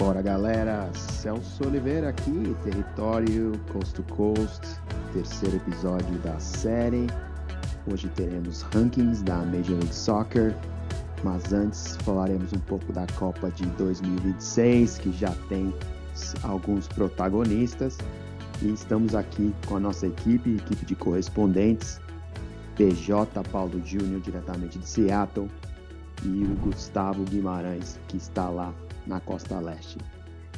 Bora galera, Celso Oliveira aqui, Território Coast to Coast, terceiro episódio da série. Hoje teremos rankings da Major League Soccer, mas antes falaremos um pouco da Copa de 2026, que já tem alguns protagonistas. E estamos aqui com a nossa equipe, equipe de correspondentes, PJ Paulo Júnior, diretamente de Seattle, e o Gustavo Guimarães, que está lá na Costa Leste.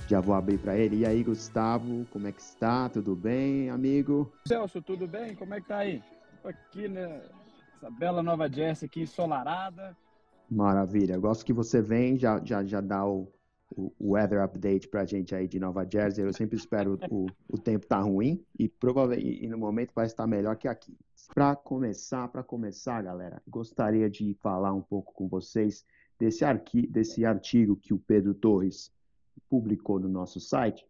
Já vou abrir para ele. E aí, Gustavo, como é que está? Tudo bem, amigo? Celso, tudo bem? Como é que tá aí? Tô aqui nessa né, bela Nova Jersey aqui ensolarada. Maravilha. Gosto que você vem, já, já, já dá o, o weather update pra gente aí de Nova Jersey. Eu sempre espero o, o tempo tá ruim e provavelmente no momento vai estar melhor que aqui. Para começar, para começar, galera, gostaria de falar um pouco com vocês desse, arqui, desse artigo que o Pedro Torres publicou no nosso site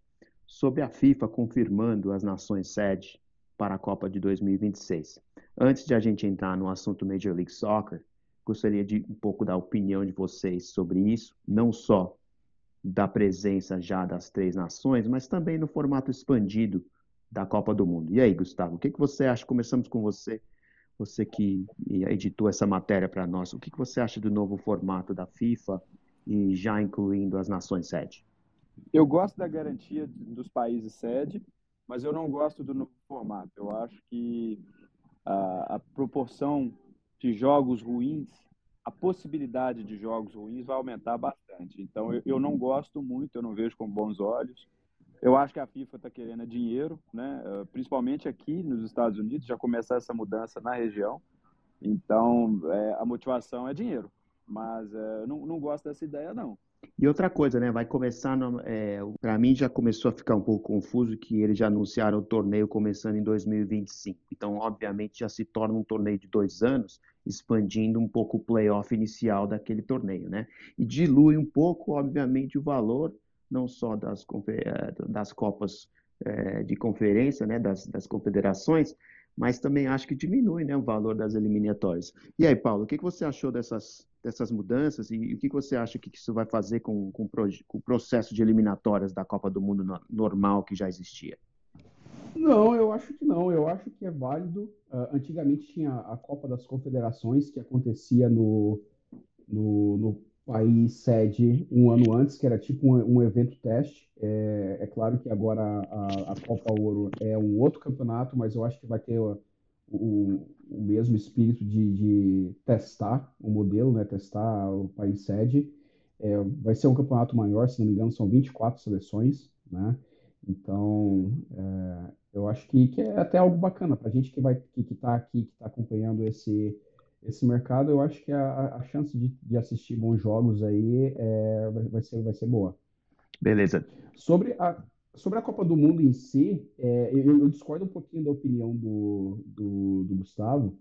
sobre a FIFA confirmando as nações sede para a Copa de 2026. Antes de a gente entrar no assunto Major League Soccer, gostaria de um pouco da opinião de vocês sobre isso, não só da presença já das três nações, mas também no formato expandido da Copa do Mundo. E aí, Gustavo, o que, que você acha? Começamos com você você que editou essa matéria para nós, o que, você acha do novo formato da FIFA e já incluindo as nações sede? Eu gosto da garantia dos países sede, mas eu não gosto do novo formato. Eu acho que a, a proporção de jogos ruins, a possibilidade de jogos ruins vai aumentar bastante. Então eu, eu não gosto muito, eu não vejo com bons olhos. Eu acho que a FIFA está querendo dinheiro, né? Eh, principalmente aqui nos Estados Unidos, já começar essa mudança na região. Então, é, a motivação é dinheiro. Mas é, não, não gosto dessa ideia, não. E outra coisa, né? Vai começar. É, para mim já começou a ficar um pouco confuso que eles já anunciaram o torneio começando em 2025. Então, obviamente, já se torna um torneio de dois anos, expandindo um pouco o playoff inicial daquele torneio, né? E dilui um pouco, obviamente, o valor não só das, eh, das Copas é, de Conferência, né, das, das confederações, mas também acho que diminui né, o valor das eliminatórias. E aí, Paulo, o que, que você achou dessas, dessas mudanças e, e o que, que você acha que isso vai fazer com, com, com, o processo de eliminatórias da Copa do Mundo no, normal que já existia? Não, eu acho que não. Eu acho que é válido. Uh, antigamente tinha a Copa das Confederações, que acontecia no, no, no país sede um ano antes, que era tipo um, um evento teste. É, é, claro que agora a, a, Copa Ouro é um outro campeonato, mas eu acho que vai ter o, o, o mesmo espírito de, de, testar o modelo, né? testar o país sede. É, vai ser um campeonato maior, se não me engano, são 24 seleções, né? Então, é, eu acho que, que, é até algo bacana para a gente que vai que está aqui, que está acompanhando esse esse mercado, eu acho que a, a chance de, de, assistir bons jogos aí é, vai, ser, vai ser boa. Beleza. Sobre a, sobre a Copa do Mundo em si, é, eu, eu, discordo um pouquinho da opinião do, do, do, Gustavo,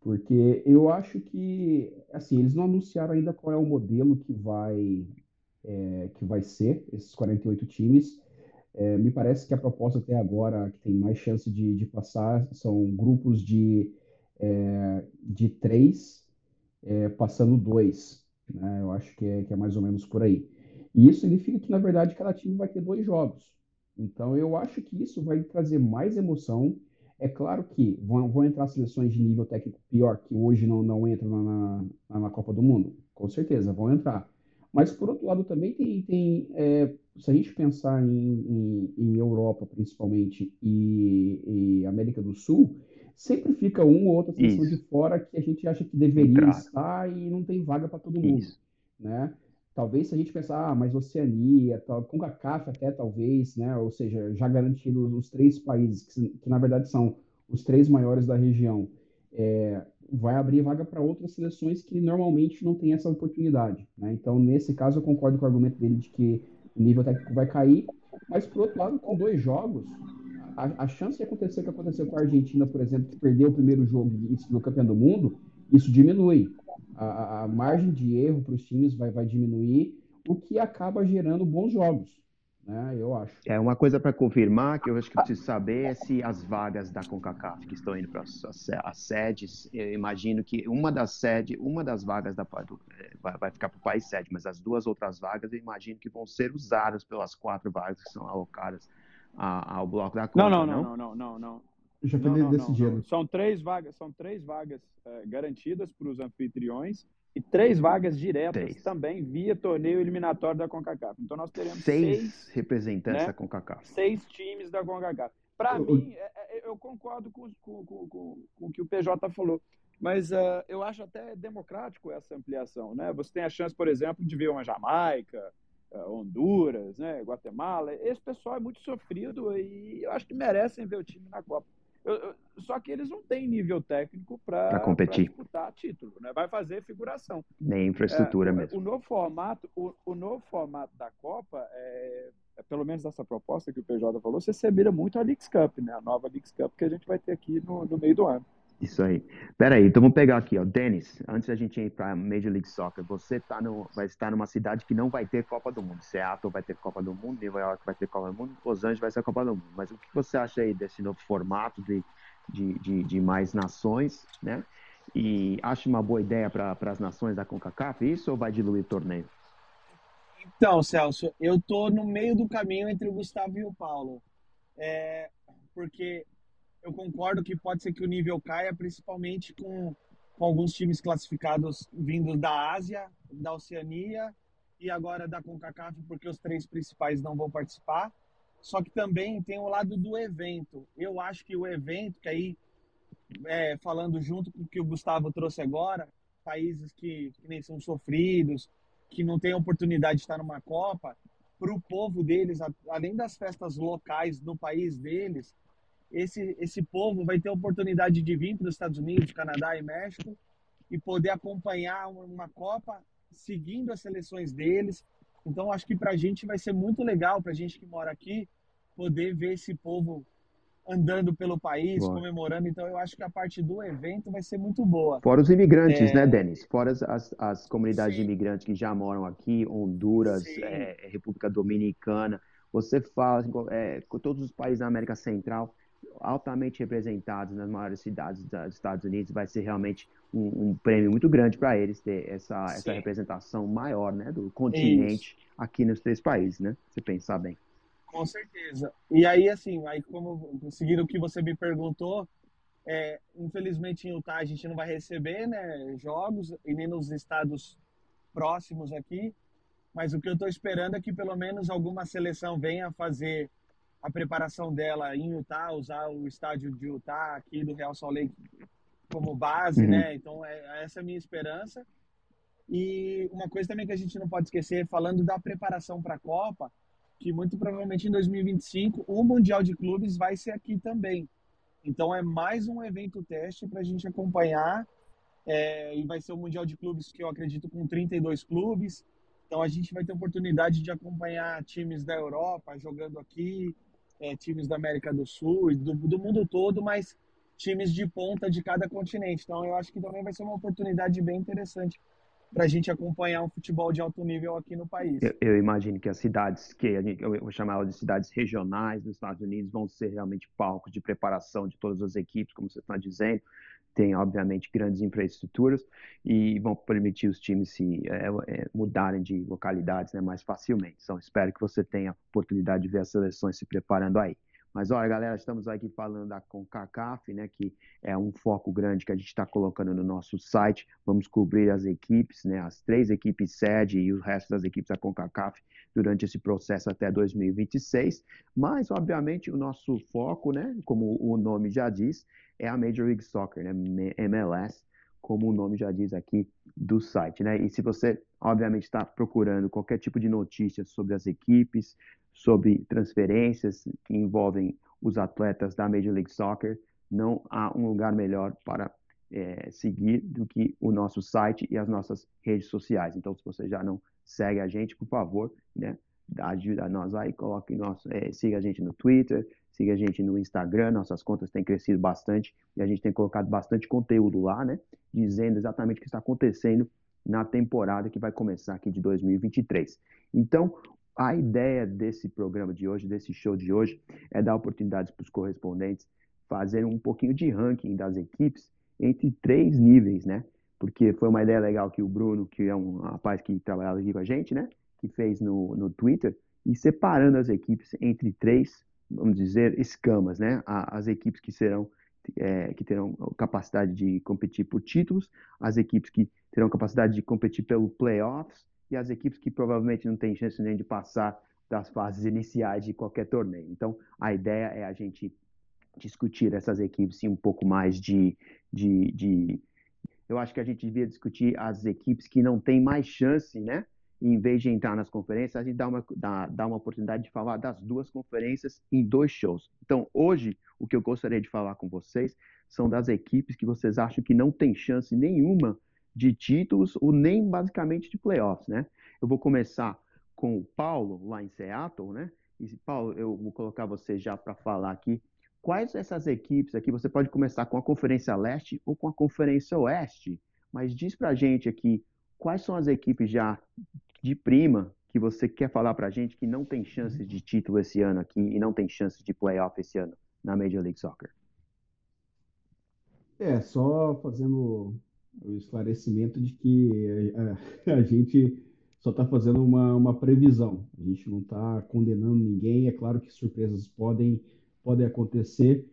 porque eu acho que, assim, eles não anunciaram ainda qual é o modelo que vai, é, que vai ser esses 48 times. É, me parece que a proposta até agora, que tem mais chance de, de passar, são grupos de é, de três é, passando dois. Né? Eu acho que é, que é mais ou menos por aí. E isso significa que, na verdade, cada time vai ter dois jogos. Então, eu acho que isso vai trazer mais emoção. É claro que vão, vão entrar seleções de nível técnico pior, que hoje não, não entram na, na, na Copa do Mundo. Com certeza, vão entrar. Mas, por outro lado, também tem. tem é, se a gente pensar em, em, em Europa, principalmente, e, e América do Sul, sempre fica um ou outra seleção de fora que a gente acha que deveria estar e não tem vaga para todo mundo, Isso. né? Talvez se a gente pensar, ah, mas Oceania, tal, CONCACAF até talvez, né? Ou seja, já garantindo os três países, que, que na verdade são os três maiores da região, é, vai abrir vaga para outras seleções que normalmente não têm essa oportunidade, né? Então, nesse caso, eu concordo com o argumento dele de que o nível técnico vai cair, mas por outro lado, com dois jogos, a, a, chance de acontecer o que aconteceu com a Argentina, por exemplo, que perdeu o primeiro jogo no campeão do mundo, isso diminui. A, a margem de erro para os times vai, vai diminuir, o que acaba gerando bons jogos. né? Eu acho. É uma coisa para confirmar que eu acho que eu preciso saber é se as vagas da CONCACAF que estão indo para as sedes, eu imagino que uma das sedes, uma das vagas da é, vai ficar para o país sede, mas as duas outras vagas eu imagino que vão ser usadas pelas quatro vagas que são alocadas ao bloco da Copa. Não, não, não, não, não, não. Já foi decidido. São três vagas, são três vagas é, garantidas para os anfitriões e três vagas diretas três. também via torneio eliminatório da CONCACAF. Então nós teremos seis, seis representantes né, da CONCACAF. Seis times da CONCACAF. Para mim, é, é, eu concordo com, com, com, com, o que o PJ falou, mas uh, eu acho até democrático essa ampliação. Né? Você tem a chance, por exemplo, de ver uma Jamaica, Honduras, né, Guatemala. Esse pessoal é muito sofrido e eu acho que merecem ver o time na Copa. Só que eles não têm nível técnico para disputar título, né? Vai fazer figuração. Nem infraestrutura é, mesmo. O novo formato, o, o novo formato da Copa, é, é, pelo menos essa proposta que o PJ falou, você se mira muito a Leagues Cup, né? A nova Leagues Cup que a gente vai ter aqui no, no meio do ano. Isso aí. Pera aí, então vamos pegar aqui, ó. Denis, antes da gente ir para Major League Soccer, você tá no, vai estar numa cidade que não vai ter Copa do Mundo. Seattle vai ter Copa do Mundo, Nova York vai ter Copa do Mundo, Los Angeles vai ser Copa do Mundo. Mas o que você acha aí desse novo formato de, de, de, de mais nações, né? E acha uma boa ideia para as nações da CONCACAF isso ou vai diluir o torneio? Então, Celso, eu tô no meio do caminho entre o Gustavo e o Paulo. É, porque eu concordo que pode ser que o nível caia, principalmente com, com alguns times classificados vindos da Ásia, da Oceania e agora da CONCACAF, porque os três principais não vão participar. Só que também tem o lado do evento. Eu acho que o evento, que aí, é, falando junto com o que o Gustavo trouxe agora, países que, que nem são sofridos, que não têm oportunidade de estar numa Copa, para o povo deles, além das festas locais no país deles, esse, esse povo vai ter a oportunidade de vir para os Estados Unidos, Canadá e México e poder acompanhar uma Copa seguindo as seleções deles. Então, acho que para a gente vai ser muito legal, para a gente que mora aqui, poder ver esse povo andando pelo país, boa. comemorando. Então, eu acho que a parte do evento vai ser muito boa. Fora os imigrantes, é... né, Denis? Fora as, as comunidades Sim. de imigrantes que já moram aqui, Honduras, é, República Dominicana. Você fala assim, é, com todos os países da América Central, altamente representados nas maiores cidades dos Estados Unidos, vai ser realmente um, um prêmio muito grande para eles ter essa, essa representação maior né, do continente Isso. aqui nos três países, né? Se pensar bem. Com certeza. E aí, assim, aí como seguindo o que você me perguntou, é, infelizmente em Utah a gente não vai receber né, jogos e nem nos estados próximos aqui, mas o que eu estou esperando é que pelo menos alguma seleção venha fazer a preparação dela em Utah, usar o estádio de Utah aqui do Real Salt Lake como base, uhum. né? Então, é, essa é a minha esperança. E uma coisa também que a gente não pode esquecer, falando da preparação para a Copa, que muito provavelmente em 2025 o Mundial de Clubes vai ser aqui também. Então, é mais um evento teste para a gente acompanhar. É, e vai ser o Mundial de Clubes que eu acredito com 32 clubes. Então, a gente vai ter oportunidade de acompanhar times da Europa jogando aqui, é, times da América do Sul, do, do mundo todo, mas times de ponta de cada continente. Então, eu acho que também vai ser uma oportunidade bem interessante para a gente acompanhar um futebol de alto nível aqui no país. Eu, eu imagino que as cidades, que a gente, eu vou chamar elas de cidades regionais dos Estados Unidos, vão ser realmente palcos de preparação de todas as equipes, como você está dizendo tem obviamente grandes infraestruturas e vão permitir os times se é, é, mudarem de localidades né, mais facilmente. Então espero que você tenha oportunidade de ver as seleções se preparando aí. Mas olha, galera, estamos aqui falando da CONCACAF, né, que é um foco grande que a gente está colocando no nosso site. Vamos cobrir as equipes, né, as três equipes sede e o resto das equipes da CONCACAF durante esse processo até 2026. Mas, obviamente, o nosso foco, né, como o nome já diz, é a Major League Soccer, né, MLS, como o nome já diz aqui do site, né? E se você, obviamente, está procurando qualquer tipo de notícia sobre as equipes, sobre transferências que envolvem os atletas da Major League Soccer, não há um lugar melhor para é, seguir do que o nosso site e as nossas redes sociais. Então, se você já não segue a gente, por favor, né, ajuda a nós aí, coloque nosso, é, siga a gente no Twitter, siga a gente no Instagram, nossas contas têm crescido bastante e a gente tem colocado bastante conteúdo lá, né, dizendo exatamente o que está acontecendo na temporada que vai começar aqui de 2023. Então, a ideia desse programa de hoje, desse show de hoje, é dar oportunidades para os correspondentes fazerem um pouquinho de ranking das equipes entre três níveis, né? Porque foi uma ideia legal que o Bruno, que é um rapaz que trabalhava aqui com a gente, né? Que fez no, no Twitter, e separando as equipes entre três, vamos dizer, escamas, né? As equipes que serão é, que terão capacidade de competir por títulos, as equipes que terão capacidade de competir pelo playoffs e as equipes que provavelmente não têm chance nem de passar das fases iniciais de qualquer torneio. Então, a ideia é a gente discutir essas equipes um pouco mais de, de, de, Eu acho que a gente devia discutir as equipes que não têm mais chance, né? Em vez de entrar nas conferências, a gente dá uma, dá, dá uma oportunidade de falar das duas conferências em dois shows. Então, hoje, o que eu gostaria de falar com vocês são das equipes que vocês acham que não tem chance nenhuma de títulos ou nem basicamente de playoffs, né? Eu vou começar com o Paulo, lá em Seattle, né? E, Paulo, eu vou colocar você já para falar aqui quais essas equipes aqui, você pode começar com a Conferência Leste ou com a Conferência Oeste, mas diz para gente aqui quais são as equipes já de prima que você quer falar para gente que não tem chances de título esse ano aqui e não tem chances de playoff esse ano na Major League Soccer? É, só fazendo o esclarecimento de que a, a gente só está fazendo uma, uma previsão. A gente não está condenando ninguém. É claro que surpresas podem, podem acontecer,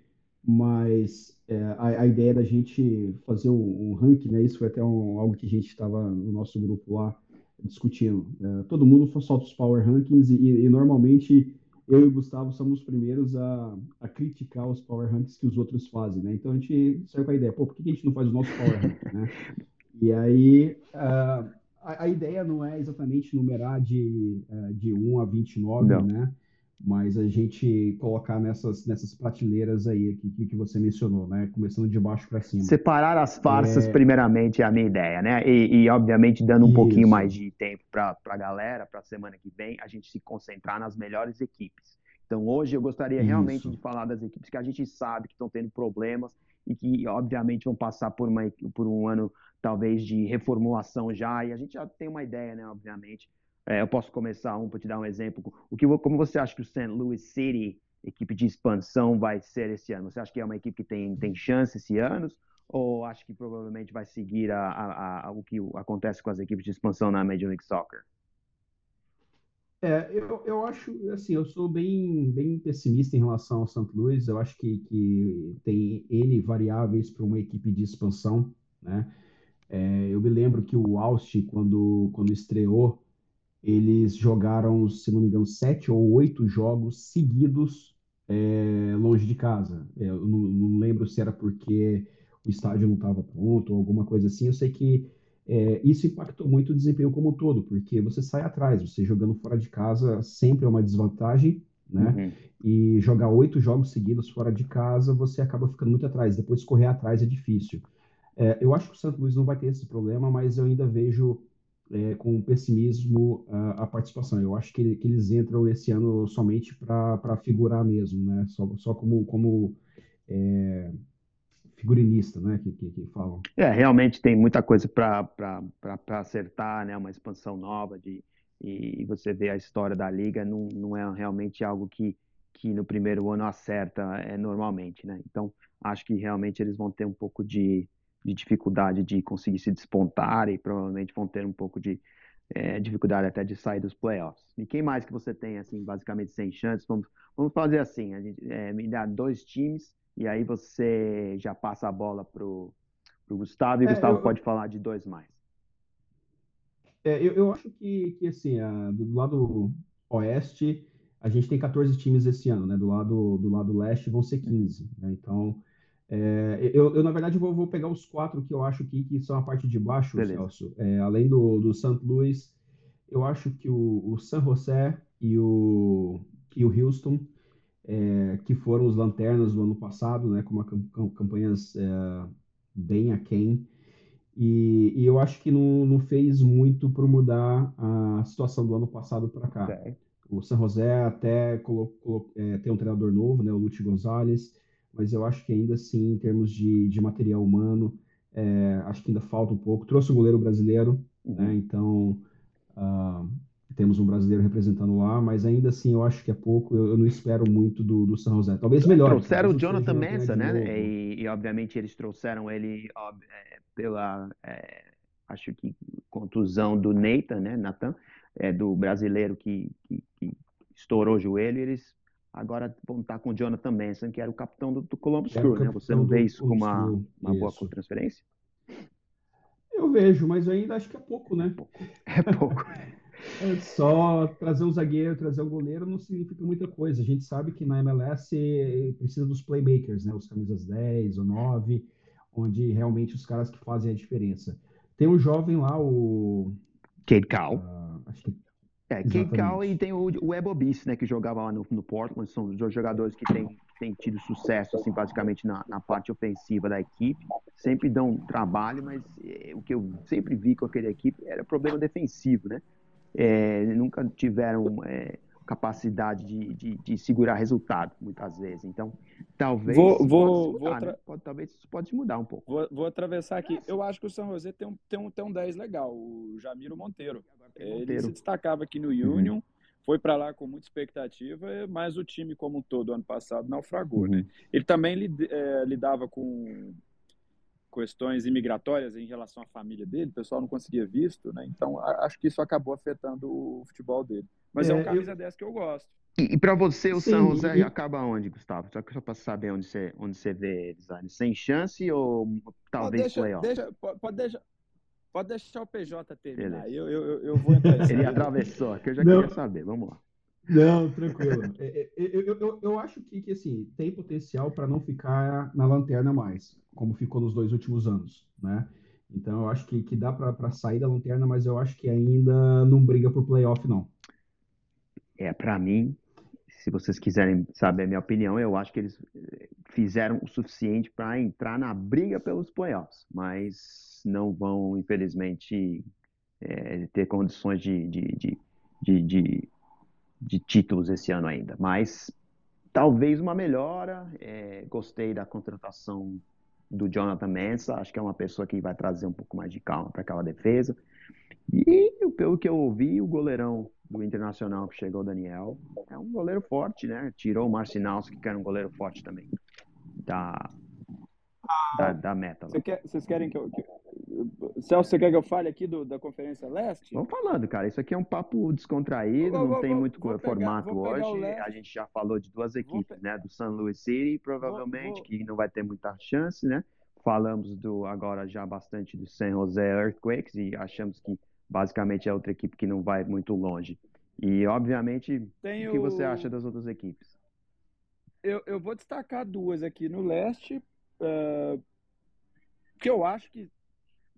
mas é, a, a, ideia da gente fazer um, um ranking, né? Isso foi até um, algo que a gente estava no nosso grupo lá discutindo. É, todo mundo solta os power rankings e, e, normalmente eu e o Gustavo somos os primeiros a, a, criticar os power rankings que os outros fazem, né? Então a gente saiu com a ideia, pô, por que a gente não faz o nosso power ranking, né? E aí uh, a, a, ideia não é exatamente numerar de, uh, de 1 a 29, não. né? Mas a gente colocar nessas, nessas prateleiras aí que, que você mencionou, né? Começando de baixo para cima. Separar as farsas, é... primeiramente, é a minha ideia, né? E, e obviamente, dando um Isso. pouquinho mais de tempo para a galera, para a semana que vem, a gente se concentrar nas melhores equipes. Então, hoje eu gostaria Isso. realmente de falar das equipes que a gente sabe que estão tendo problemas e que, obviamente, vão passar por, uma, por um ano, talvez, de reformulação já. E a gente já tem uma ideia, né? Obviamente é, eu posso começar um para te dar um exemplo. O que, como você acha que o St. Louis City, equipe de expansão, vai ser esse ano? Você acha que é uma equipe que tem, tem chance esse ano? Ou acha que provavelmente vai seguir a, a, a, o que acontece com as equipes de expansão na Major League Soccer? É, eu, eu acho, assim, eu sou bem, bem pessimista em relação ao St. Louis. Eu acho que, que tem N variáveis para uma equipe de expansão, né? É, eu me lembro que o Austin, quando, quando estreou, eles jogaram, se não me engano, sete ou oito jogos seguidos é, longe de casa. É, eu não, não, lembro se era porque o estádio não estava pronto ou alguma coisa assim. Eu sei que é, isso impactou muito o desempenho como um todo, porque você sai atrás, você jogando fora de casa sempre é uma desvantagem, né? Uhum. E jogar oito jogos seguidos fora de casa, você acaba ficando muito atrás. Depois correr atrás é difícil. É, eu acho que o Santos Luiz não vai ter esse problema, mas eu ainda vejo é, com pessimismo a, a, participação. Eu acho que, que, eles entram esse ano somente para figurar mesmo, né? Só, só como, como é, figurinista, né? Que, que, que, falam. É, realmente tem muita coisa para acertar, né? Uma expansão nova de, e você vê a história da liga, não, não é realmente algo que, que no primeiro ano acerta é, normalmente, né? Então, acho que realmente eles vão ter um pouco de de dificuldade de conseguir se despontar e provavelmente vão ter um pouco de é, dificuldade até de sair dos playoffs. E quem mais que você tem, assim, basicamente sem chances? Vamos, vamos fazer assim, a gente, é, me dá dois times e aí você já passa a bola pro, pro Gustavo e o é, Gustavo eu, pode falar de dois mais. É, eu, eu acho que, que assim, a, do lado oeste, a gente tem 14 times esse ano, né? Do lado, do lado leste vão ser 15, né? Então, é, eu, eu, na verdade, vou, vou, pegar os quatro que eu acho que, que são a parte de baixo, Beleza. Celso. É, além do, do St. Louis, eu acho que o, o San José e o, e o Houston, é, que foram os lanternas do ano passado, né, com uma campanhas é, bem aquém, e, e eu acho que não, não fez muito para mudar a situação do ano passado para cá. Okay. O San José até colocou, é, tem um treinador novo, né, o Lute Gonzalez, mas eu acho que ainda assim, em termos de, de material humano, é, acho que ainda falta um pouco. Trouxe o goleiro brasileiro, uhum. né? Então, uh, temos um brasileiro representando lá, mas ainda assim eu acho que é pouco, eu, eu não espero muito do, do San José. Talvez melhor. Trouxeram o Jonathan Mensah, né? E, e, obviamente eles trouxeram ele é, pela, é, acho que contusão do Nathan, né, Nathan, é, do brasileiro que, que, que, estourou o joelho, eles agora vão estar com o Jonathan Manson, que era o capitão do, do Columbus Crew, né? Você não vê isso como uma, uma boa transferência? Eu vejo, mas ainda acho que é pouco, né? É pouco. É só trazer um zagueiro, trazer um goleiro não significa muita coisa. A gente sabe que na MLS precisa dos playmakers, né? Os camisas 10 ou 9, onde realmente os caras que fazem a diferença. Tem um jovem lá, o. Cade Cal. Uh, acho que... É, Cade Cal e tem o, o Ebobis, né? Que jogava lá no, no Portland. São os dois jogadores que têm tido sucesso, assim, basicamente na, na, parte ofensiva da equipe. Sempre dão trabalho, mas é, o que eu sempre vi com aquela equipe era problema defensivo, né? É, nunca tiveram é, capacidade de, de, de, segurar resultado, muitas vezes. Então, talvez. Vou, vou, mudar, vou né? pode, talvez isso pode mudar um pouco. Vou, vou atravessar aqui. Eu acho que o São José tem um, tem um, tem um 10 legal, o Jamiro Monteiro. Monteiro. Ele se destacava aqui no uhum. Union. Uhum. Foi para lá com muita expectativa, mas o time como um todo ano passado naufragou, né? uhum. né? Ele também lid, é, lidava com questões imigratórias em relação à família dele, o pessoal não conseguia visto, né? Então acho que isso acabou afetando o futebol dele. Mas é, é um camisa eu... 10 que eu gosto. E, e para você, o Sim, São José e... acaba onde, Gustavo? Só, só para saber onde você, onde você vê eles, sem chance ou talvez deixa, playoff? Deixa, pode, deixar, pode deixar o PJ terminar. Eu, eu, eu vou entrar. Ele atravessou, que eu já não. queria saber. Vamos lá. Não, tranquilo. É, é, eu, eu, eu, eu, acho que, que assim, tem potencial para não ficar na lanterna mais, como ficou nos dois últimos anos, né? Então eu acho que, que dá para sair da lanterna, mas eu acho que ainda não briga por playoff, não. É, para mim, se vocês quiserem saber a minha opinião, eu acho que eles eh, fizeram o suficiente para entrar na briga pelos playoffs, mas não vão, infelizmente, é, ter condições de, de, de, de, de, títulos esse ano ainda. Mas talvez uma melhora. É, gostei da contratação do Jonathan Mensah, acho que é uma pessoa que vai trazer um pouco mais de calma para aquela defesa. E pelo que eu ouvi, o goleirão do Internacional que chegou, Daniel, é um goleiro forte, né? Tirou o Marcinalski, que era um goleiro forte também, da, da, da meta. Você quer, vocês querem que eu, que... Celso, você quer que eu fale aqui do, da Conferência Leste? Vamos falando, cara. Isso aqui é um papo descontraído, vou, não vou, tem vou, muito formato hoje. A gente já falou de duas equipes, né? Do San Luis City, provavelmente, que não vai ter muita chance, né? Falamos do agora já bastante do San Jose Earthquakes e achamos que basicamente é outra equipe que não vai muito longe. E, obviamente, o que você acha das outras equipes? Eu, eu vou destacar duas aqui no leste, uh, que eu acho que,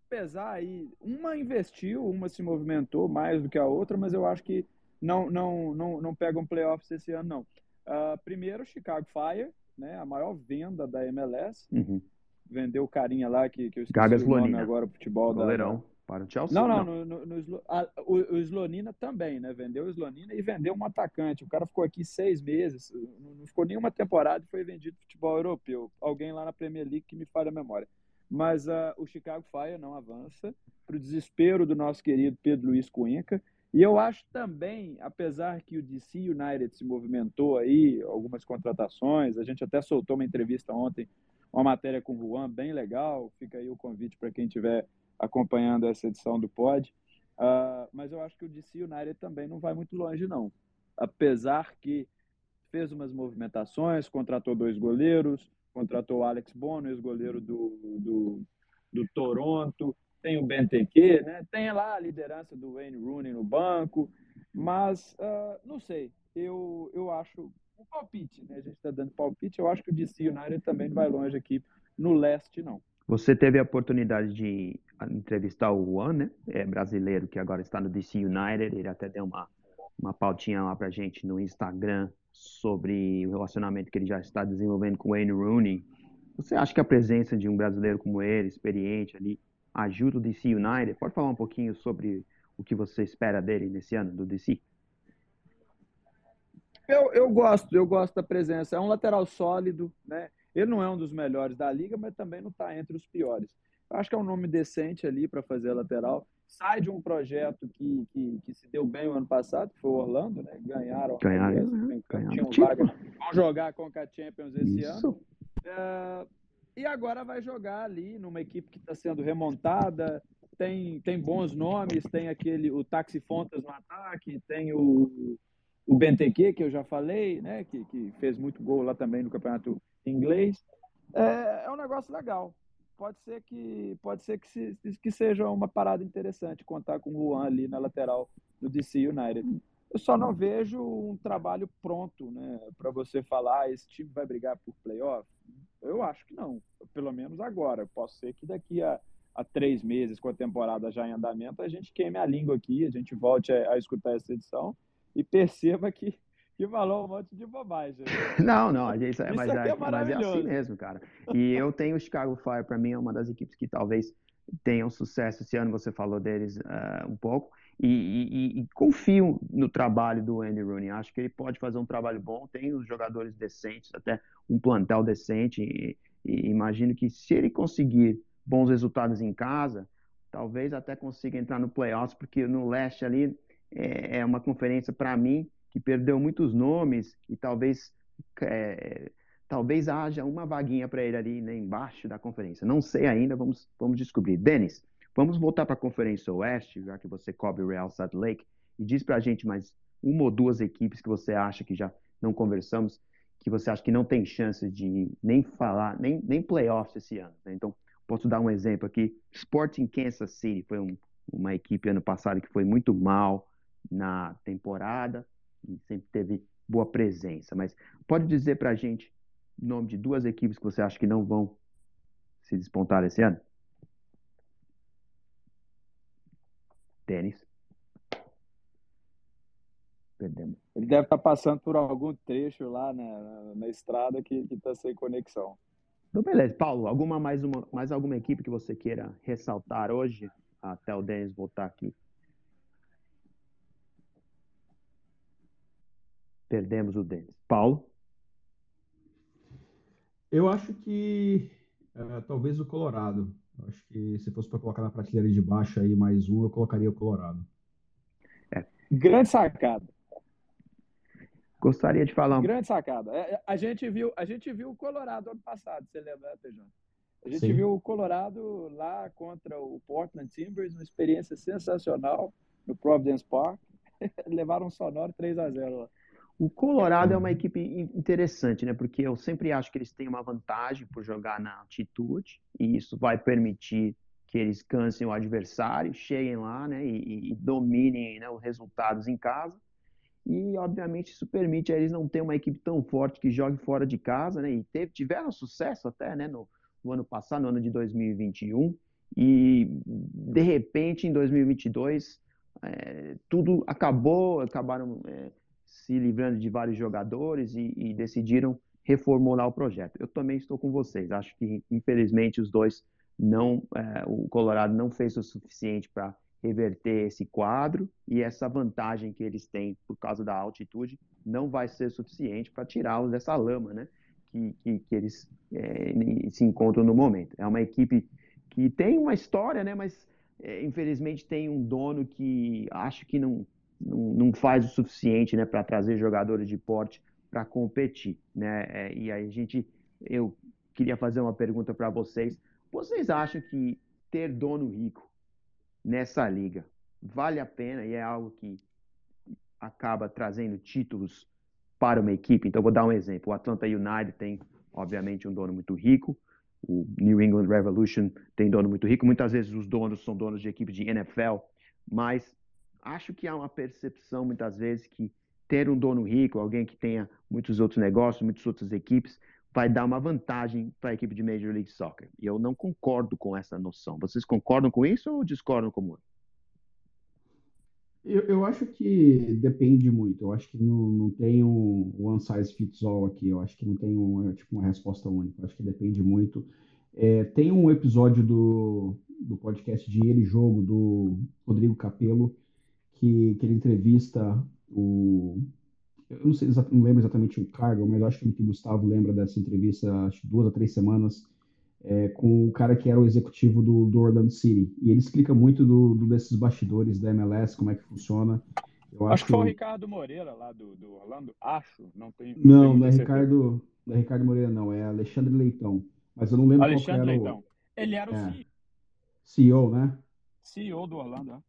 apesar aí, uma investiu, uma se movimentou mais do que a outra, mas eu acho que não, não, não, não pegam playoffs esse ano, não. Uh, primeiro, Chicago Fire, né, a maior venda da MLS. Uhum. Vendeu o carinha lá que, que eu esqueci Gagas o nome Lonina. agora, futebol Goleirão. da para o Chelsea? Não, não, não. No, no, no, a, o, o Slonina também, né? Vendeu o Slonina e vendeu um atacante. O cara ficou aqui seis meses, não ficou nenhuma temporada e foi vendido futebol europeu. Alguém lá na Premier League que me falha a memória. Mas uh, o Chicago Fire não avança, para o desespero do nosso querido Pedro Luiz Cuenca. E eu acho também, apesar que o DC United se movimentou aí, algumas contratações, a gente até soltou uma entrevista ontem, uma matéria com o Juan, bem legal. Fica aí o convite para quem tiver acompanhando essa edição do Pod. Uh, mas eu acho que o DC United também não vai muito longe, não. Apesar que fez umas movimentações, contratou dois goleiros, contratou o Alex Bono, ex-goleiro do, do, do, Toronto, tem o Benteke, né? tem lá a liderança do Wayne Rooney no banco, mas uh, não sei, eu, eu acho um palpite, né? a gente está dando palpite, eu acho que o DC United também não vai longe aqui no leste, não. Você teve a oportunidade de entrevistar o Juan, né? É brasileiro que agora está no DC United. Ele até deu uma, uma pautinha lá pra gente no Instagram sobre o relacionamento que ele já está desenvolvendo com o Wayne Rooney. Você acha que a presença de um brasileiro como ele, experiente ali, ajuda o DC United? Pode falar um pouquinho sobre o que você espera dele nesse ano, do DC? Eu, eu gosto, eu gosto da presença. É um lateral sólido, né? Ele não é um dos melhores da liga, mas também não está entre os piores. Eu acho que é um nome decente ali para fazer a lateral. sai de um projeto que, que, que, se deu bem o ano passado, que foi o Orlando, né? Ganharam. Ganharam, né? ganharam vaga, vão jogar com a Champions esse Isso. ano. É, e agora vai jogar ali numa equipe que está sendo remontada, tem, tem bons nomes, tem aquele o Taxi Fontas no ataque, tem o, o Benteke, que eu já falei, né, que, que fez muito gol lá também no campeonato inglês. É, é um negócio legal. Pode ser que pode ser que, se, que seja uma parada interessante contar com o Juan ali na lateral do DC United. Eu só não vejo um trabalho pronto, né, para você falar ah, esse time vai brigar por playoff. Eu acho que não, pelo menos agora. Posso ser que daqui a há três meses, com a temporada já em andamento, a gente queime a língua aqui, a gente volte a, a escutar essa edição e perceba que, que falou um monte de bobagem. Não, não, a gente, mas, é, é mas é assim mesmo, cara. E eu tenho o Chicago Fire, para mim, é uma das equipes que talvez tenham sucesso esse ano, você falou deles uh, um pouco, e, e, e, confio no trabalho do Andy Rooney. Acho que ele pode fazer um trabalho bom, tem os jogadores decentes, até um plantel decente, e, e imagino que se ele conseguir bons resultados em casa, talvez até consiga entrar no playoffs, porque no leste ali é, é uma conferência para mim que perdeu muitos nomes e talvez é, talvez haja uma vaguinha para ele ali né, embaixo da conferência. Não sei ainda, vamos, vamos descobrir. Denis, vamos voltar para a Conferência Oeste, já que você cobre o Real Salt Lake, e diz para a gente mais uma ou duas equipes que você acha que já não conversamos, que você acha que não tem chance de nem falar, nem, nem playoffs esse ano. Né? Então, Posso dar um exemplo aqui. Sporting Kansas City foi um, uma equipe ano passado que foi muito mal na temporada sempre teve boa presença. Mas pode dizer para a gente o nome de duas equipes que você acha que não vão se despontar esse ano? Tênis. Perdemos. Ele deve estar tá passando por algum trecho lá na, na estrada que está sem conexão. Então, beleza. Paulo, alguma mais, uma, mais alguma equipe que você queira ressaltar hoje, até o Denis voltar aqui? Perdemos o Denis. Paulo? Eu acho que uh, talvez o Colorado. Eu acho que se fosse para colocar na prateleira de baixo aí mais um, eu colocaria o Colorado. É. Grande sacada. Gostaria de falar. Grande sacada. É, é, a gente viu, a gente viu o Colorado ano passado, você lembra, Tejão? A gente Sim. viu o Colorado lá contra o Portland Timbers, uma experiência sensacional no Providence Park. Levaram um sonoro 3 a 0 lá. O Colorado é uma equipe interessante, né? Porque eu sempre acho que eles têm uma vantagem por jogar na altitude e isso vai permitir que eles cansem o adversário, cheguem lá, né? E, e dominem né, os resultados em casa. E, obviamente, isso permite a eles não ter uma equipe tão forte que jogue fora de casa, né? E teve, tiveram sucesso até, né? No, no ano passado, no ano de 2021. E, de repente, em 2022, é, tudo acabou, acabaram é, se livrando de vários jogadores e, e decidiram reformular o projeto. Eu também estou com vocês. Acho que, infelizmente, os dois não, é, o Colorado não fez o suficiente para reverter esse quadro e essa vantagem que eles têm por causa da altitude não vai ser suficiente para tirá-los dessa lama, né? Que, que, que eles é, se encontram no momento. É uma equipe que tem uma história, né? Mas é, infelizmente tem um dono que acho que não, não, faz o suficiente, né? Para trazer jogadores de porte para competir, né? É, e aí a gente, eu queria fazer uma pergunta para vocês. Vocês acham que ter dono rico nessa liga. Vale a pena e é algo que acaba trazendo títulos para uma equipe. Então, vou dar um exemplo. O Atlanta United tem, obviamente, um dono muito rico. O New England Revolution tem dono muito rico. Muitas vezes os donos são donos de equipes de NFL, mas acho que há uma percepção, muitas vezes, que ter um dono rico, alguém que tenha muitos outros negócios, muitas outras equipes, vai dar uma vantagem para a equipe de Major League Soccer. E eu não concordo com essa noção. Vocês concordam com isso ou discordam como eu? Eu, acho que depende muito. Eu acho que não, não tem um one size fits all aqui. Eu acho que não tem um, tipo, uma resposta única. Eu acho que depende muito. É, tem um episódio do, do podcast Dinheiro e Jogo do Rodrigo Capello que, que ele entrevista o eu não sei não lembro exatamente o cargo, mas acho que o Gustavo lembra dessa entrevista, acho duas a três semanas, é, com o cara que era o executivo do, do Orlando City. E ele explica muito do, do, desses bastidores da MLS, como é que funciona. Eu acho, acho que foi o Ricardo Moreira lá do, do Orlando, acho, não tem. Não, não, não é Ricardo, não é Ricardo Moreira, não, é Alexandre Leitão. Mas eu não lembro Alexandre qual era Leitão. O... Ele era o é. CEO, né? CEO do Orlando, é.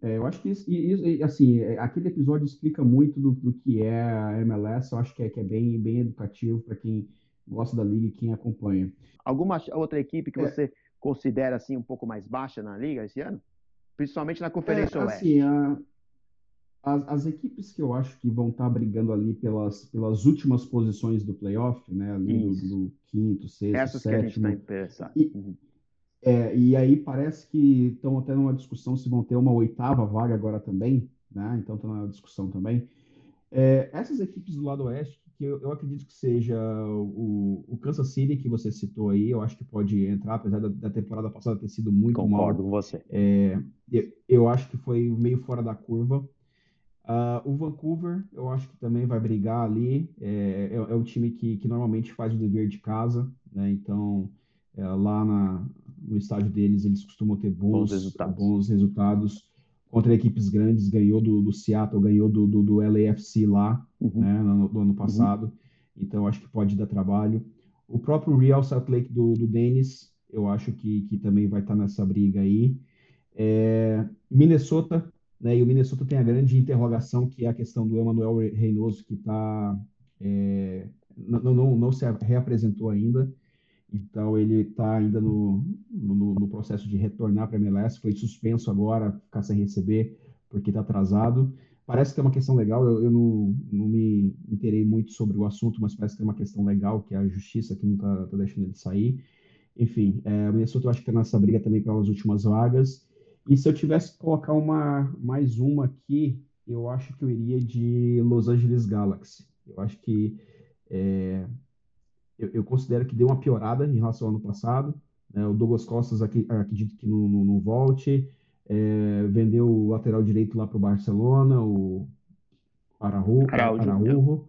É, eu acho que isso, isso, assim, é, aquele episódio explica muito do, do que é a MLS. Eu acho que é, que é bem, bem educativo para quem gosta da liga e quem acompanha. Alguma outra equipe que é. você considera assim um pouco mais baixa na liga esse ano? Principalmente na Conferência é, Oeste. Assim, a, as, as, equipes que eu acho que vão estar tá brigando ali pelas, pelas últimas posições do playoff, né? Ali do, do, quinto, sexto, Essas sétimo. que a gente está interessado. E, uhum. É, e aí parece que estão até numa discussão se vão ter uma oitava vaga agora também, né? Então estão na discussão também. É, essas equipes do lado oeste, que eu, eu acredito que seja o, o, Kansas City que você citou aí, eu acho que pode entrar, apesar da, da temporada passada ter sido muito Concordo mal. Concordo com você. É, eu, eu, acho que foi meio fora da curva. Uh, o Vancouver, eu acho que também vai brigar ali. É, é, é o time que, que normalmente faz o dever de casa, né? Então, é, lá na, no estádio deles, eles costumam ter bons, bons, resultados. bons resultados. contra equipes grandes, ganhou do, do Seattle, ganhou do, do, do LAFC lá, uhum. né, no, no, ano passado, uhum. então acho que pode dar trabalho. O próprio Real Salt Lake do, do Dennis, eu acho que, que também vai estar nessa briga aí. É, Minnesota, né, e o Minnesota tem a grande interrogação, que é a questão do Emmanuel Reynoso, que está é, não, não, não se reapresentou ainda. Então ele está ainda no, no, no, processo de retornar para a MLS, foi suspenso agora, ficar sem receber, porque está atrasado. Parece que é uma questão legal, eu, eu não, não, me interei muito sobre o assunto, mas parece que é uma questão legal, que é a justiça que não está tá deixando ele sair. Enfim, é, o Minnesota eu acho que está nessa briga também pelas últimas vagas. E se eu tivesse que colocar uma, mais uma aqui, eu acho que eu iria de Los Angeles Galaxy. Eu acho que é, eu, eu, considero que deu uma piorada em relação ao ano passado. Né? O Douglas Costas aqui, acredito que não, não, não volte. É, vendeu o lateral direito lá para o Barcelona, o Araújo. Araújo.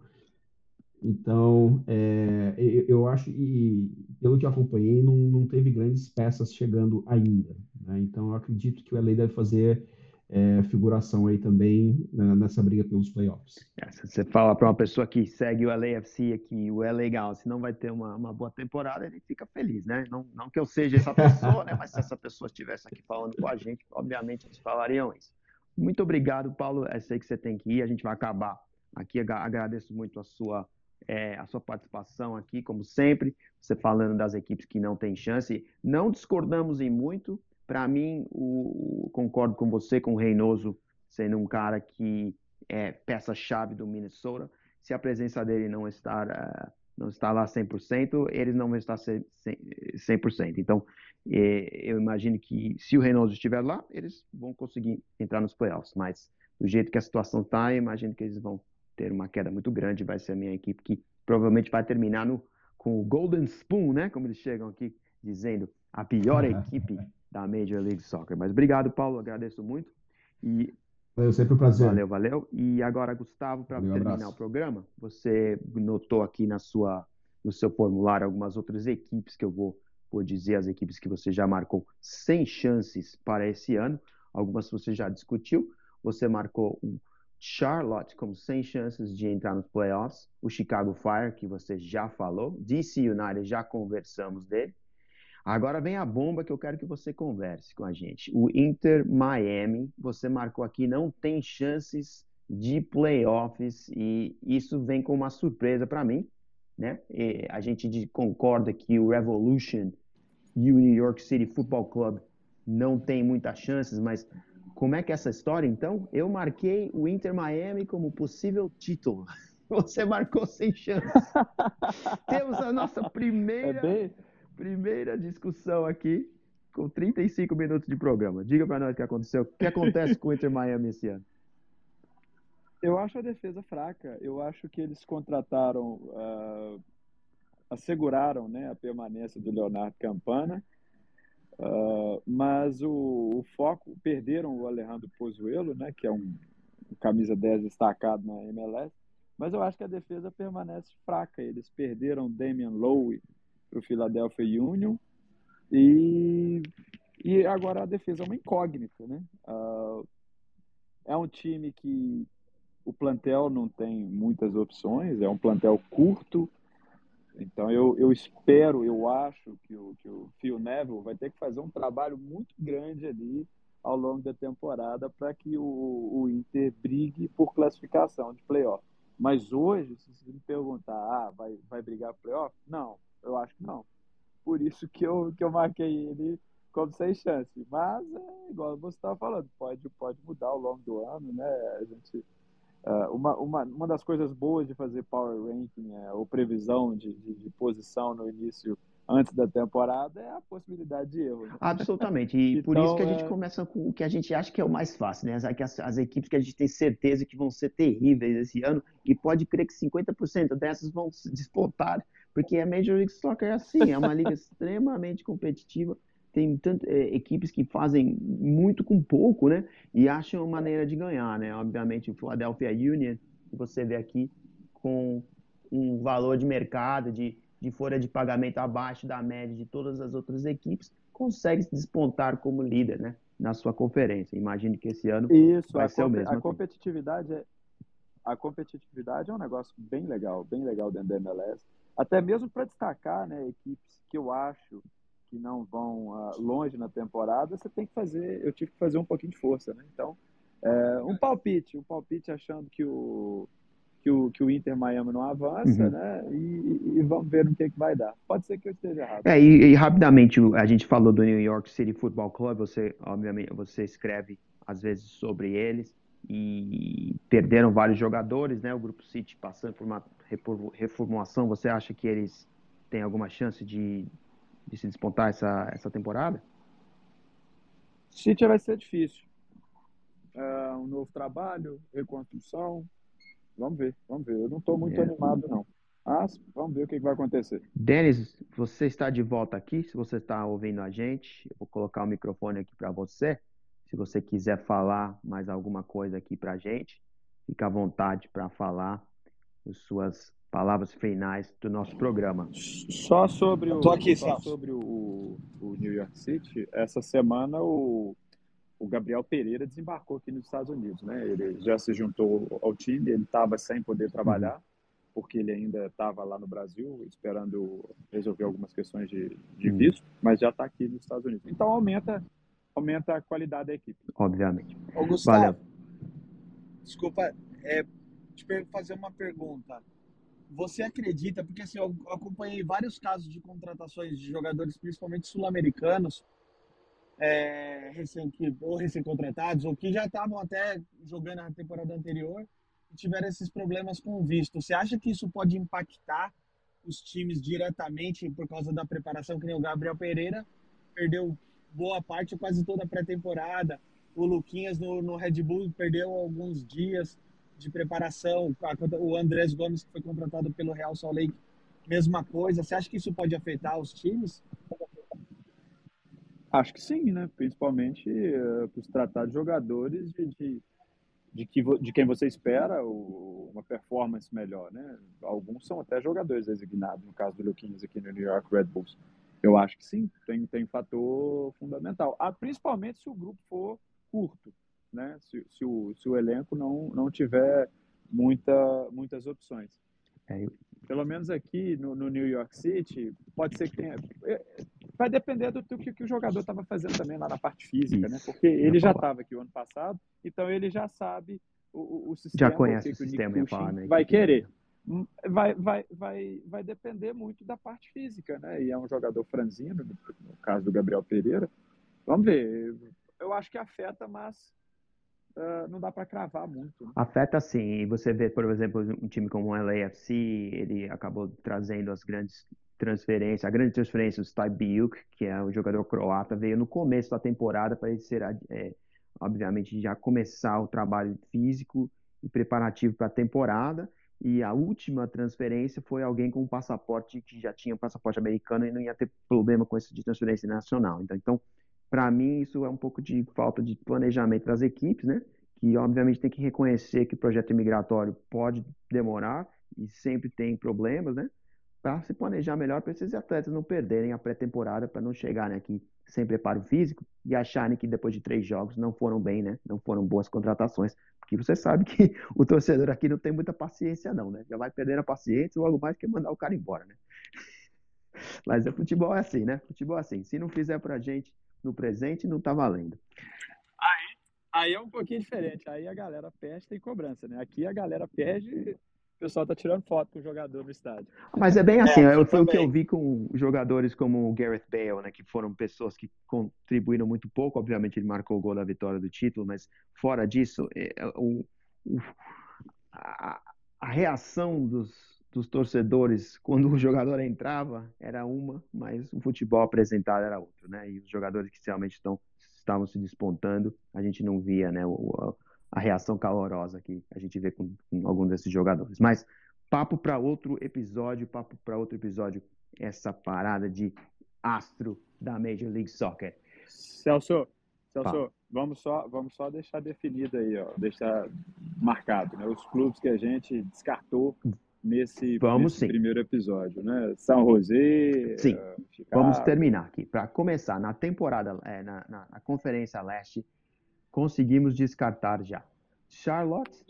Então, é, eu, eu, acho, e pelo que acompanhei, não, não teve grandes peças chegando ainda. Né? Então, eu acredito que o LA deve fazer é, figuração aí também né, nessa briga pelos playoffs. É, se você fala para uma pessoa que segue o LAFC aqui, o é legal, se não vai ter uma, uma boa temporada, ele fica feliz, né? Não, não que eu seja essa pessoa, né? Mas se essa pessoa estivesse aqui falando com a gente, obviamente eles falariam isso. Muito obrigado, Paulo. Eu sei que você tem que ir, a gente vai acabar aqui. Agradeço muito a sua, é, a sua participação aqui, como sempre. Você falando das equipes que não têm chance. Não discordamos em muito, para mim, o, concordo com você, com o Reinoso sendo um cara que é peça-chave do Minnesota. Se a presença dele não estar, uh, não está lá 100%, eles não vão estar 100%. Então, é, eu imagino que se o Reinoso estiver lá, eles vão conseguir entrar nos playoffs. Mas, do jeito que a situação está, eu imagino que eles vão ter uma queda muito grande. Vai ser a minha equipe que provavelmente vai terminar no, com o Golden Spoon, né? Como eles chegam aqui dizendo, a pior equipe da Major League Soccer. Mas obrigado, Paulo, agradeço muito. E Valeu, sempre um prazer. Valeu, valeu. E agora, Gustavo, para terminar abraço. o programa, você notou aqui na sua, no seu formulário algumas outras equipes que eu vou, vou dizer, as equipes que você já marcou sem chances para esse ano. Algumas você já discutiu. Você marcou o Charlotte como sem chances de entrar nos playoffs, o Chicago Fire, que você já falou, DC United, já conversamos dele, Agora vem a bomba que eu quero que você converse com a gente. O Inter Miami, você marcou aqui, não tem chances de playoffs e isso vem com uma surpresa para mim, né? E a gente concorda que o Revolution e o New York City Football Club não tem muitas chances, mas como é que é essa história então? Eu marquei o Inter Miami como possível título. Você marcou sem chance. Temos a nossa primeira é bem Primeira discussão aqui, com 35 minutos de programa. Diga para nós o que aconteceu. O que acontece com o Inter Miami esse ano? Eu acho a defesa fraca. Eu acho que eles contrataram, uh, asseguraram né, a permanência do Leonardo Campana, uh, mas o, o, foco, perderam o Alejandro Pozuelo, né, que é um, um camisa 10 destacado na MLS, mas eu acho que a defesa permanece fraca. Eles perderam Damian Lowe, para o Philadelphia Union. E, e agora a defesa é uma incógnita, né? Uh, é um time que o plantel não tem muitas opções, é um plantel curto, então eu, eu espero, eu acho que o, que o Phil Neville vai ter que fazer um trabalho muito grande ali ao longo da temporada para que o, o Inter brigue por classificação de playoff. Mas hoje, se você me perguntar, ah, vai, vai brigar playoff? Não, eu acho que não. Por isso que eu, que eu marquei ele como sem chance. Mas, é, igual você estava falando, pode, pode mudar ao longo do ano, né? A gente Uh, uma, uma, uma das coisas boas de fazer power ranking é, ou previsão de, de, de, posição no início, antes da temporada, é a possibilidade de erro. Né? Absolutamente. E então, por isso que a gente é... começa com o que a gente acha que é o mais fácil, né? As, as, equipes que a gente tem certeza que vão ser terríveis esse ano e pode crer que 50% dessas vão se disputar, porque a Major League Soccer é assim, é uma liga extremamente competitiva tem tanto, é, equipes que fazem muito com pouco, né? E acham maneira de ganhar, né? Obviamente o Philadelphia Union, que você vê aqui, com um valor de mercado, de, de folha de pagamento abaixo da média de todas as outras equipes, consegue se despontar como líder, né? Na sua conferência. Imagino que esse ano Isso, vai ser o mesmo. A competitividade é a competitividade é um negócio bem legal, bem legal dentro da MLS. Até mesmo para destacar, né, equipes que eu acho que não vão uh, longe na temporada, você tem que fazer. Eu tive que fazer um pouquinho de força, né? Então, é, um palpite, um palpite achando que o que o, que o Inter Miami não avança, uhum. né? E, e, vamos ver no que, que vai dar. Pode ser que eu esteja errado. É, e, e, rapidamente, a gente falou do New York City Football Club, você, obviamente, você escreve às vezes sobre eles e perderam vários jogadores, né? O Grupo City passando por uma reformulação, você acha que eles têm alguma chance de de se despontar essa, essa temporada? City vai ser difícil. É um novo trabalho, reconstrução. Vamos ver, vamos ver. Eu não estou muito é. animado, não. Mas vamos ver o que vai acontecer. Denis, você está de volta aqui. Se você está ouvindo a gente, eu vou colocar o microfone aqui para você. Se você quiser falar mais alguma coisa aqui para a gente, fica à vontade para falar suas palavras finais do nosso programa. Só sobre o, aqui, só sobre o, o, New York City, essa semana o, o Gabriel Pereira desembarcou aqui nos Estados Unidos, né? Ele já se juntou ao time, ele estava sem poder trabalhar, uhum. porque ele ainda estava lá no Brasil esperando resolver algumas questões de, de uhum. visto, mas já está aqui nos Estados Unidos. Então aumenta aumenta a qualidade da equipe. Obviamente. Ô, Gustavo, Valeu. desculpa, é, te fazer uma pergunta. Você acredita, porque assim, eu acompanhei vários casos de contratações de jogadores, principalmente sul-americanos, é, recém, ou recém-contratados, ou que já estavam até jogando na temporada anterior e tiveram esses problemas com o visto. Você acha que isso pode impactar os times diretamente por causa da preparação, que nem o Gabriel Pereira perdeu boa parte, quase toda a pré-temporada, o Luquinhas no, no Red Bull perdeu alguns dias, de preparação, o Andrés Gomes, que foi contratado pelo Real Salt Lake, mesma coisa. Você acha que isso pode afetar os times? Acho que sim, né? Principalmente uh, para os tratar de jogadores de, de, de, que, de quem você espera o, uma performance melhor, né? Alguns são até jogadores designados, no caso do Luquinhas aqui no New York Red Bulls. Eu acho que sim, tem, tem fator fundamental. Ah, principalmente se o grupo for curto né? Se, se, o, se o elenco não, não tiver muita, muitas opções. É. Pelo menos aqui no, no, New York City, pode ser que tenha. É, vai depender do, do que, que, o jogador estava fazendo também lá na parte física, né? Porque ele já estava aqui o ano passado, então ele já sabe o, o sistema. Já conhece o, que o sistema, falar, né? Vai querer. Vai, vai, vai, vai depender muito da parte física, né? E é um jogador franzino, no, no caso do Gabriel Pereira. Vamos ver. Eu acho que afeta, mas uh, não dá para cravar muito. Né? Afeta sim. Você vê, por exemplo, um time como o LAFC, ele acabou trazendo as grandes transferências, a grande transferência do Steve Biuk, que é um jogador croata, veio no começo da temporada para ele ser, é, obviamente, já começar o trabalho físico e preparativo para a temporada. E a última transferência foi alguém com um passaporte que já tinha um passaporte americano e não ia ter problema com esse de transferência nacional. Então, então para mim, isso é um pouco de falta de planejamento das equipes, né? Que obviamente tem que reconhecer que o projeto migratório pode demorar e sempre tem problemas, né? para se planejar melhor para esses atletas não perderem a pré-temporada, para não chegarem aqui sem preparo físico e acharem que depois de três jogos não foram bem, né? Não foram boas contratações. Porque você sabe que o torcedor aqui não tem muita paciência, não, né? Já vai perder a paciência, logo mais que mandar o cara embora, né? Mas o futebol é assim, né? Futebol é assim. Se não fizer pra gente no presente, não tá valendo. Aí, aí é um pouquinho diferente. Aí a galera perde tem cobrança, né? Aqui a galera perde o pessoal tá tirando foto com o jogador no estádio. Mas é bem assim, é, foi o que eu vi com jogadores como o Gareth Bale, né, que foram pessoas que contribuíram muito pouco, obviamente ele marcou o gol da vitória do título, mas fora disso, é, é o, o, a, a, reação dos, dos torcedores quando o jogador entrava era uma, mas o futebol apresentado era outro, né, e os jogadores que realmente estão, estavam se despontando, a gente não via, né, o, a reação calorosa que a gente vê com, com algum desses jogadores. Mas papo para outro episódio, papo para outro episódio, essa parada de astro da Major League Soccer. Celso, Celso, vamos só, vamos só deixar definido aí, ó, deixar marcado, né, os clubes que a gente descartou nesse, vamos, nesse primeiro episódio, né? São José. Sim. Uh, vamos terminar aqui. Para começar, na temporada, é, na, na, na Conferência Leste, conseguimos descartar já. Charlotte,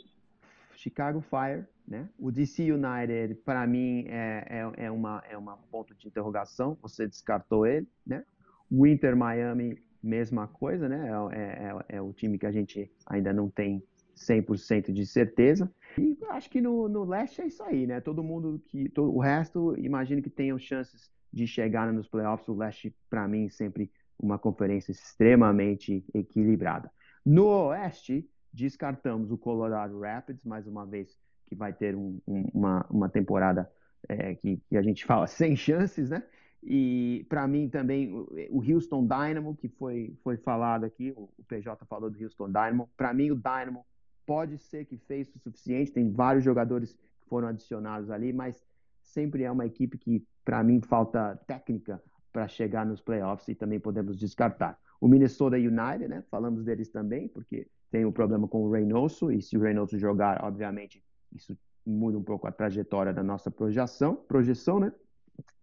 Chicago Fire, né? O DC United, para mim, é, é, é, uma, é uma ponto de interrogação. Você descartou ele, né? O Inter Miami, mesma coisa, né? É, é, é o time que a gente ainda não tem 100% de certeza. E acho que no, no leste é isso aí, né? Todo mundo que. Todo, o resto, imagino que tenham chances de chegar nos playoffs. O leste, para mim, sempre uma conferência extremamente equilibrada. No Oeste, descartamos o Colorado Rapids, mais uma vez, que vai ter um, um, uma, uma temporada é, que, que, a gente fala sem chances, né? E para mim também o Houston Dynamo, que foi, foi falado aqui, o, o PJ falou do Houston Dynamo. Para mim, o Dynamo pode ser que fez o suficiente, tem vários jogadores que foram adicionados ali, mas sempre é uma equipe que, para mim, falta técnica para chegar nos playoffs e também podemos descartar. O Minnesota United, né? Falamos deles também, porque tem o um problema com o Reynoso, e se o Reynoso jogar, obviamente, isso muda um pouco a trajetória da nossa projeção, projeção, né?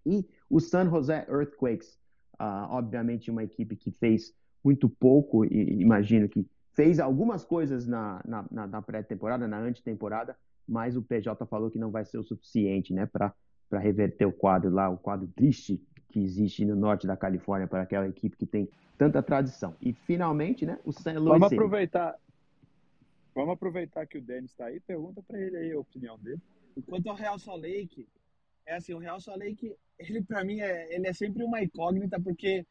E o San Jose Earthquakes, uh, obviamente uma equipe que fez muito pouco, e imagino que fez algumas coisas na, na, na pré-temporada, na antetemporada, mas o PJ falou que não vai ser o suficiente, né, para reverter o quadro lá, o quadro triste que existe no norte da Califórnia para aquela equipe que tem tanta tradição. E finalmente, né, o St. Louis. Vamos aproveitar. Vamos aproveitar que o Denis está aí, pergunta para ele aí a opinião dele. Quanto ao Real Salt Lake, é assim, o Real Salt Lake, ele para mim é, ele é sempre uma incógnita porque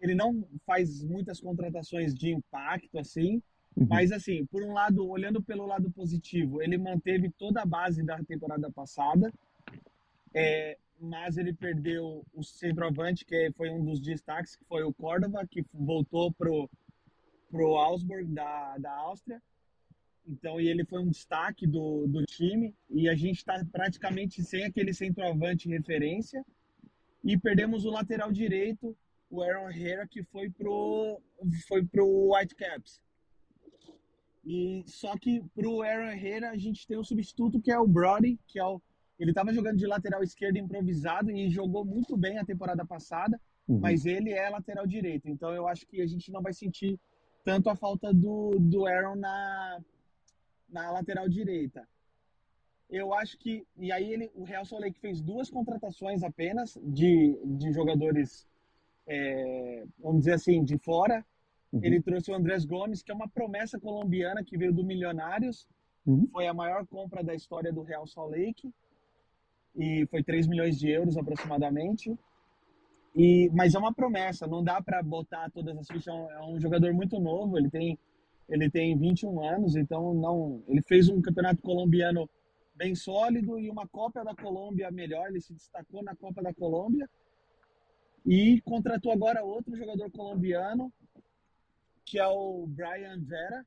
ele não faz muitas contratações de impacto assim, uhum. mas assim, por um lado, olhando pelo lado positivo, ele manteve toda a base da temporada passada. É, mas ele perdeu o centroavante, que foi um dos destaques, que foi o Córdoba, que voltou pro pro Augsburg da, da Áustria. Então, e ele foi um destaque do, do time. E a gente está praticamente sem aquele centroavante referência. E perdemos o lateral direito, o Aaron Herrera, que foi pro, foi pro Whitecaps. E só que pro Aaron Herrera a gente tem um substituto que é o Brody, que é o ele estava jogando de lateral esquerdo improvisado e jogou muito bem a temporada passada, uhum. mas ele é lateral direito. Então eu acho que a gente não vai sentir tanto a falta do, do Aaron na, na lateral direita. Eu acho que. E aí ele, o Real Salt Lake fez duas contratações apenas de, de jogadores, é, vamos dizer assim, de fora. Uhum. Ele trouxe o Andrés Gomes, que é uma promessa colombiana que veio do Milionários. Uhum. Foi a maior compra da história do Real Salt Lake e foi 3 milhões de euros aproximadamente. E, mas é uma promessa, não dá para botar todas as fichas. É um jogador muito novo, ele tem ele tem 21 anos, então não, ele fez um campeonato colombiano bem sólido e uma Copa da Colômbia melhor, ele se destacou na Copa da Colômbia. E contratou agora outro jogador colombiano, que é o Brian Vera,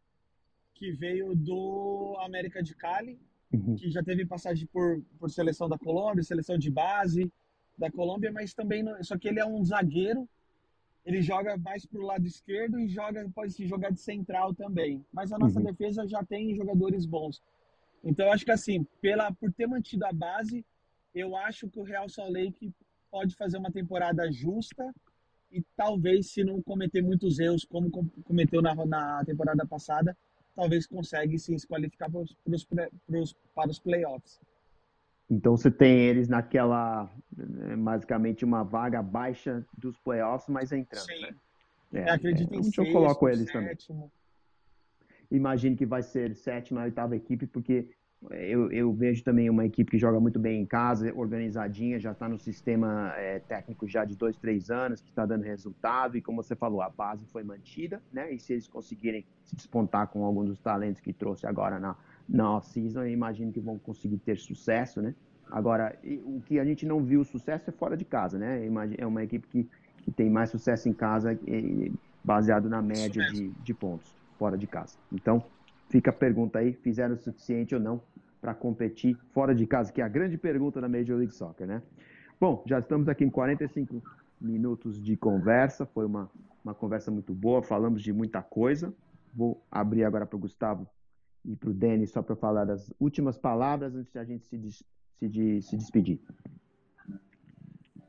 que veio do América de Cali, uhum. que já teve passagem por, por seleção da Colômbia, seleção de base da Colômbia, mas também não, só que ele é um zagueiro, ele joga mais para o lado esquerdo e joga pode se jogar de central também. Mas a nossa uhum. defesa já tem jogadores bons. Então acho que assim, pela por ter mantido a base, eu acho que o Real Salt Lake pode fazer uma temporada justa e talvez, se não cometer muitos erros, como cometeu na, na temporada passada, talvez consiga sim se qualificar pros, pros, pros, para os playoffs. Então você tem eles naquela, né, basicamente uma vaga baixa dos playoffs, mas entrando. Sim. Né? É, acredito é, em sexto, eu coloco eles sétimo. também. Imagino que vai ser sétima, oitava equipe, porque eu, eu, vejo também uma equipe que joga muito bem em casa, organizadinha, já está no sistema é, técnico já de dois, três anos, que está dando resultado, e como você falou, a base foi mantida, né? E se eles conseguirem se despontar com alguns dos talentos que trouxe agora na, na off-season, eu imagino que vão conseguir ter sucesso, né? Agora, o que a gente não viu sucesso é fora de casa, né? É uma equipe que, que tem mais sucesso em casa, baseado na média de, de pontos, fora de casa. Então, Fica a pergunta aí, fizeram o suficiente ou não para competir fora de casa, que é a grande pergunta da Major League Soccer, né? Bom, já estamos aqui em 45 minutos de conversa, foi uma, uma conversa muito boa, falamos de muita coisa. Vou abrir agora para o Gustavo e para o Denis só para falar das últimas palavras antes de a gente se, des, se, de, se despedir.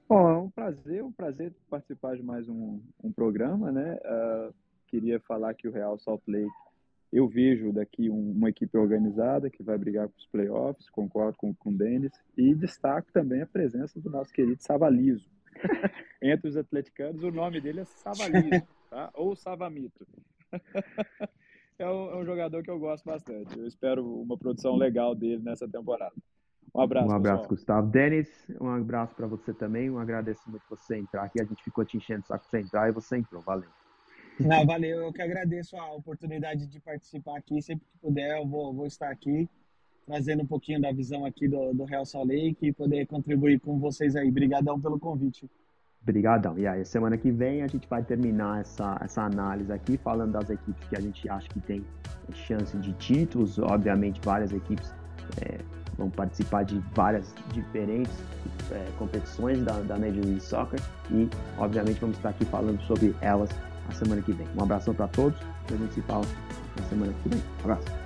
Bom, é um prazer, um prazer participar de mais um, um programa, né? Uh, queria falar que o Real Salt Lake eu vejo daqui um, uma equipe organizada que vai brigar com os playoffs, concordo com, com o Denis, e destaco também a presença do nosso querido Savalizo. Entre os atleticanos, o nome dele é Savalizo, tá? ou Savamito. é, um, é um jogador que eu gosto bastante. Eu espero uma produção legal dele nessa temporada. Um abraço. Um abraço, pessoal. Gustavo. Denis, um abraço para você também. Um agradecimento por você entrar aqui. A gente ficou te enchendo o saco pra você entrar e você entrou. Valeu. Não, valeu, eu que agradeço a oportunidade de participar aqui. Sempre que puder, eu vou, vou estar aqui, trazendo um pouquinho da visão aqui do, do Real Salt Lake e poder contribuir com vocês aí. Obrigadão pelo convite. Obrigadão. E aí, semana que vem a gente vai terminar essa, essa análise aqui, falando das equipes que a gente acha que tem chance de títulos. Obviamente, várias equipes é, vão participar de várias diferentes é, competições da, da Major League Soccer e, obviamente, vamos estar aqui falando sobre elas a semana que vem. Um abração para todos e a gente se fala na semana que vem. Um abraço.